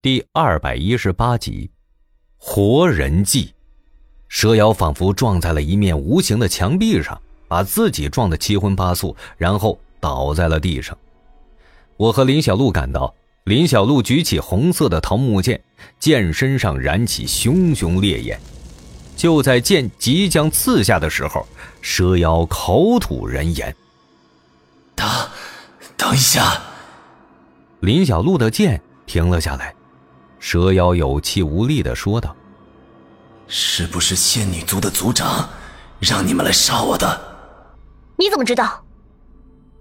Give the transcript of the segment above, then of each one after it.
第二百一十八集，活人计。蛇妖仿佛撞在了一面无形的墙壁上，把自己撞得七荤八素，然后倒在了地上。我和林小璐赶到，林小璐举起红色的桃木剑，剑身上燃起熊熊烈焰。就在剑即将刺下的时候，蛇妖口吐人言：“等，等一下。”林小璐的剑停了下来。蛇妖有气无力的说道：“是不是仙女族的族长让你们来杀我的？你怎么知道？”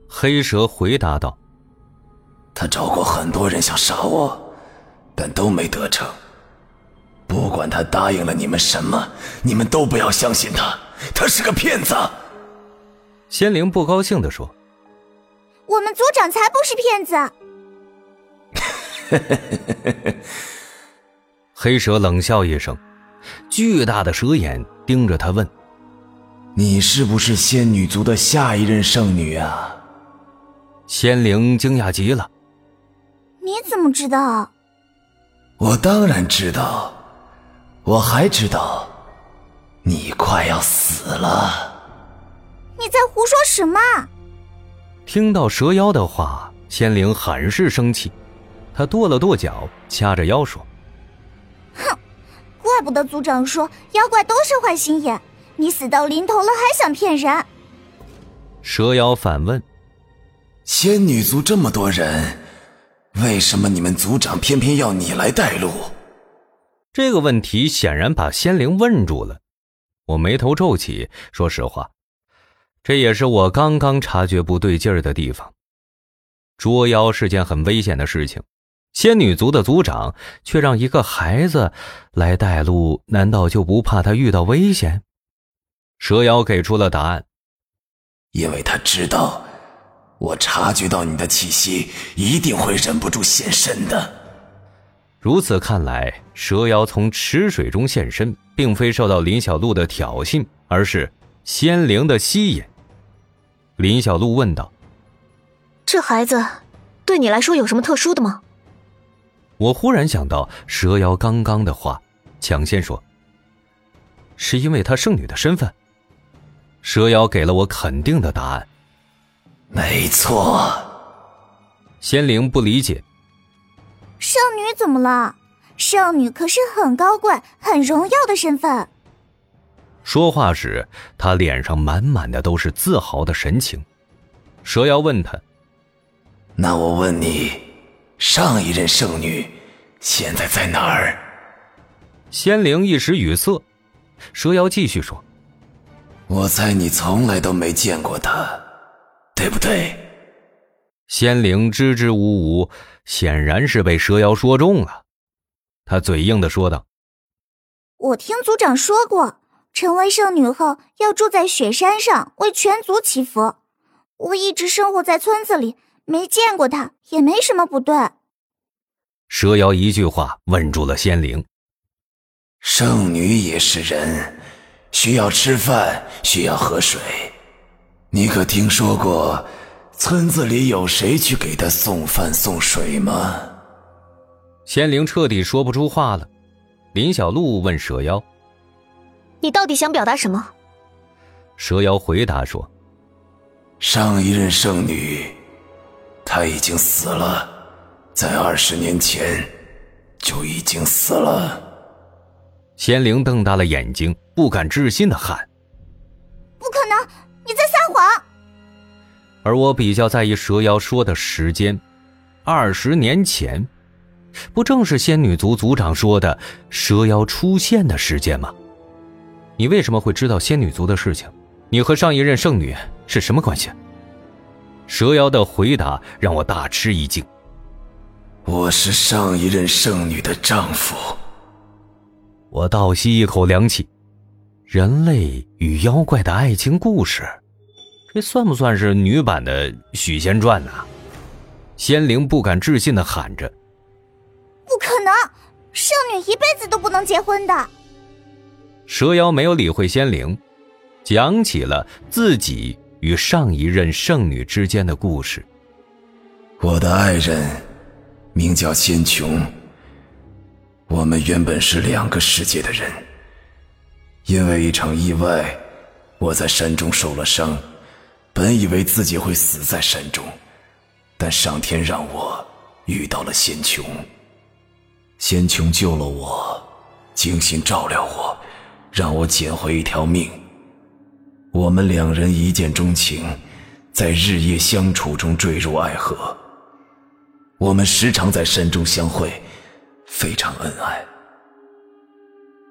黑蛇回答道：“他找过很多人想杀我，但都没得逞。不管他答应了你们什么，你们都不要相信他，他是个骗子。”仙灵不高兴的说：“我们族长才不是骗子。” 黑蛇冷笑一声，巨大的蛇眼盯着他问：“你是不是仙女族的下一任圣女啊？”仙灵惊讶极了：“你怎么知道？”“我当然知道，我还知道，你快要死了。”“你在胡说什么？”听到蛇妖的话，仙灵很是生气。他跺了跺脚，掐着腰说：“哼，怪不得族长说妖怪都是坏心眼。你死到临头了还想骗人？”蛇妖反问：“仙女族这么多人，为什么你们族长偏偏要你来带路？”这个问题显然把仙灵问住了。我眉头皱起，说实话，这也是我刚刚察觉不对劲儿的地方。捉妖是件很危险的事情。仙女族的族长却让一个孩子来带路，难道就不怕他遇到危险？蛇妖给出了答案：因为他知道，我察觉到你的气息，一定会忍不住现身的。如此看来，蛇妖从池水中现身，并非受到林小璐的挑衅，而是仙灵的吸引。林小璐问道：“这孩子对你来说有什么特殊的吗？”我忽然想到蛇妖刚刚的话，抢先说：“是因为她圣女的身份。”蛇妖给了我肯定的答案：“没错。”仙灵不理解：“圣女怎么了？圣女可是很高贵、很荣耀的身份。”说话时，他脸上满满的都是自豪的神情。蛇妖问他：“那我问你。”上一任圣女现在在哪儿？仙灵一时语塞。蛇妖继续说：“我猜你从来都没见过她，对不对？”仙灵支支吾吾，显然是被蛇妖说中了。他嘴硬的说道：“我听族长说过，成为圣女后要住在雪山上为全族祈福。我一直生活在村子里。”没见过他也没什么不对。蛇妖一句话问住了仙灵。圣女也是人，需要吃饭，需要喝水。你可听说过村子里有谁去给她送饭送水吗？仙灵彻底说不出话了。林小璐问蛇妖：“你到底想表达什么？”蛇妖回答说：“上一任圣女。”他已经死了，在二十年前就已经死了。仙灵瞪大了眼睛，不敢置信的喊：“不可能，你在撒谎！”而我比较在意蛇妖说的时间，二十年前，不正是仙女族族长说的蛇妖出现的时间吗？你为什么会知道仙女族的事情？你和上一任圣女是什么关系？蛇妖的回答让我大吃一惊。我是上一任圣女的丈夫。我倒吸一口凉气。人类与妖怪的爱情故事，这算不算是女版的《许仙传》呢？仙灵不敢置信的喊着：“不可能，圣女一辈子都不能结婚的。”蛇妖没有理会仙灵，讲起了自己。与上一任圣女之间的故事。我的爱人名叫仙琼，我们原本是两个世界的人，因为一场意外，我在山中受了伤，本以为自己会死在山中，但上天让我遇到了仙琼。仙琼救了我，精心照料我，让我捡回一条命。我们两人一见钟情，在日夜相处中坠入爱河。我们时常在山中相会，非常恩爱。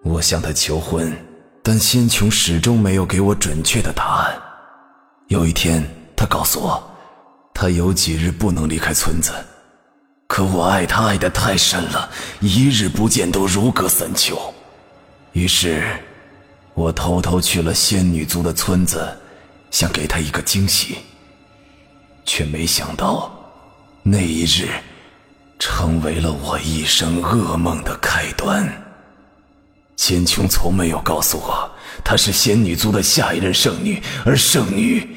我向她求婚，但仙琼始终没有给我准确的答案。有一天，她告诉我，她有几日不能离开村子。可我爱他爱得太深了，一日不见都如隔三秋。于是，我偷偷去了仙女族的村子，想给她一个惊喜。却没想到，那一日，成为了我一生噩梦的开端。仙琼从没有告诉我，她是仙女族的下一任圣女，而圣女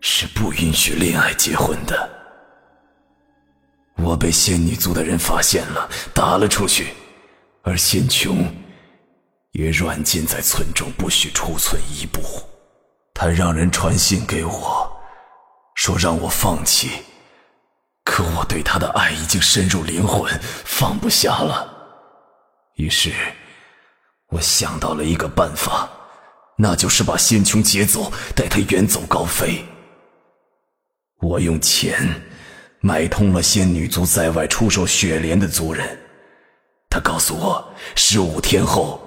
是不允许恋爱结婚的。我被仙女族的人发现了，打了出去，而仙琼也软禁在村中，不许出村一步。他让人传信给我，说让我放弃，可我对他的爱已经深入灵魂，放不下了。于是，我想到了一个办法，那就是把仙琼劫走，带他远走高飞。我用钱。买通了仙女族在外出售雪莲的族人，他告诉我，十五天后，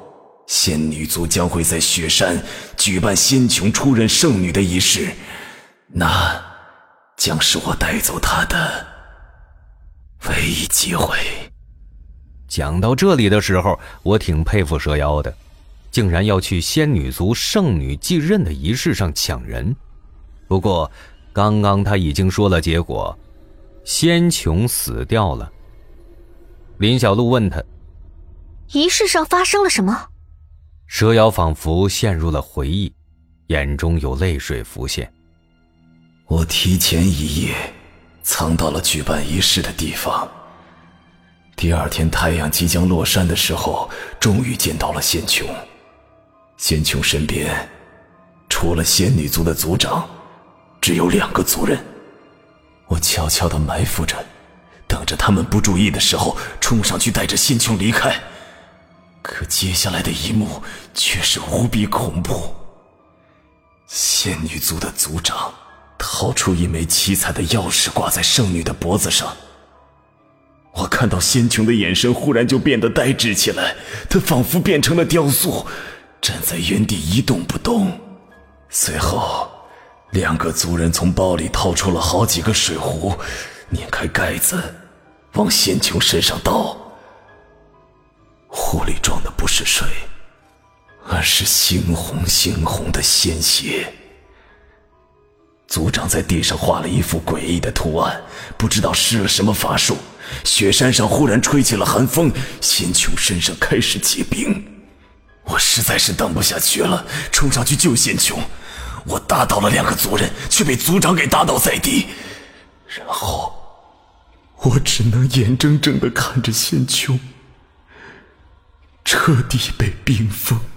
仙女族将会在雪山举办仙琼出任圣女的仪式，那将是我带走她的唯一机会。讲到这里的时候，我挺佩服蛇妖的，竟然要去仙女族圣女继任的仪式上抢人。不过，刚刚他已经说了结果。仙琼死掉了。林小璐问他：“仪式上发生了什么？”蛇妖仿佛陷入了回忆，眼中有泪水浮现。我提前一夜藏到了举办仪式的地方。第二天太阳即将落山的时候，终于见到了仙琼。仙琼身边，除了仙女族的族长，只有两个族人。我悄悄地埋伏着，等着他们不注意的时候冲上去，带着仙琼离开。可接下来的一幕却是无比恐怖。仙女族的族长掏出一枚七彩的钥匙，挂在圣女的脖子上。我看到仙琼的眼神忽然就变得呆滞起来，她仿佛变成了雕塑，站在原地一动不动。随后。两个族人从包里掏出了好几个水壶，拧开盖子，往仙琼身上倒。壶里装的不是水，而是猩红猩红的鲜血。族长在地上画了一幅诡异的图案，不知道施了什么法术。雪山上忽然吹起了寒风，仙琼身上开始结冰。我实在是等不下去了，冲上去救仙琼。我打倒了两个族人，却被族长给打倒在地，然后我只能眼睁睁的看着仙琼彻底被冰封。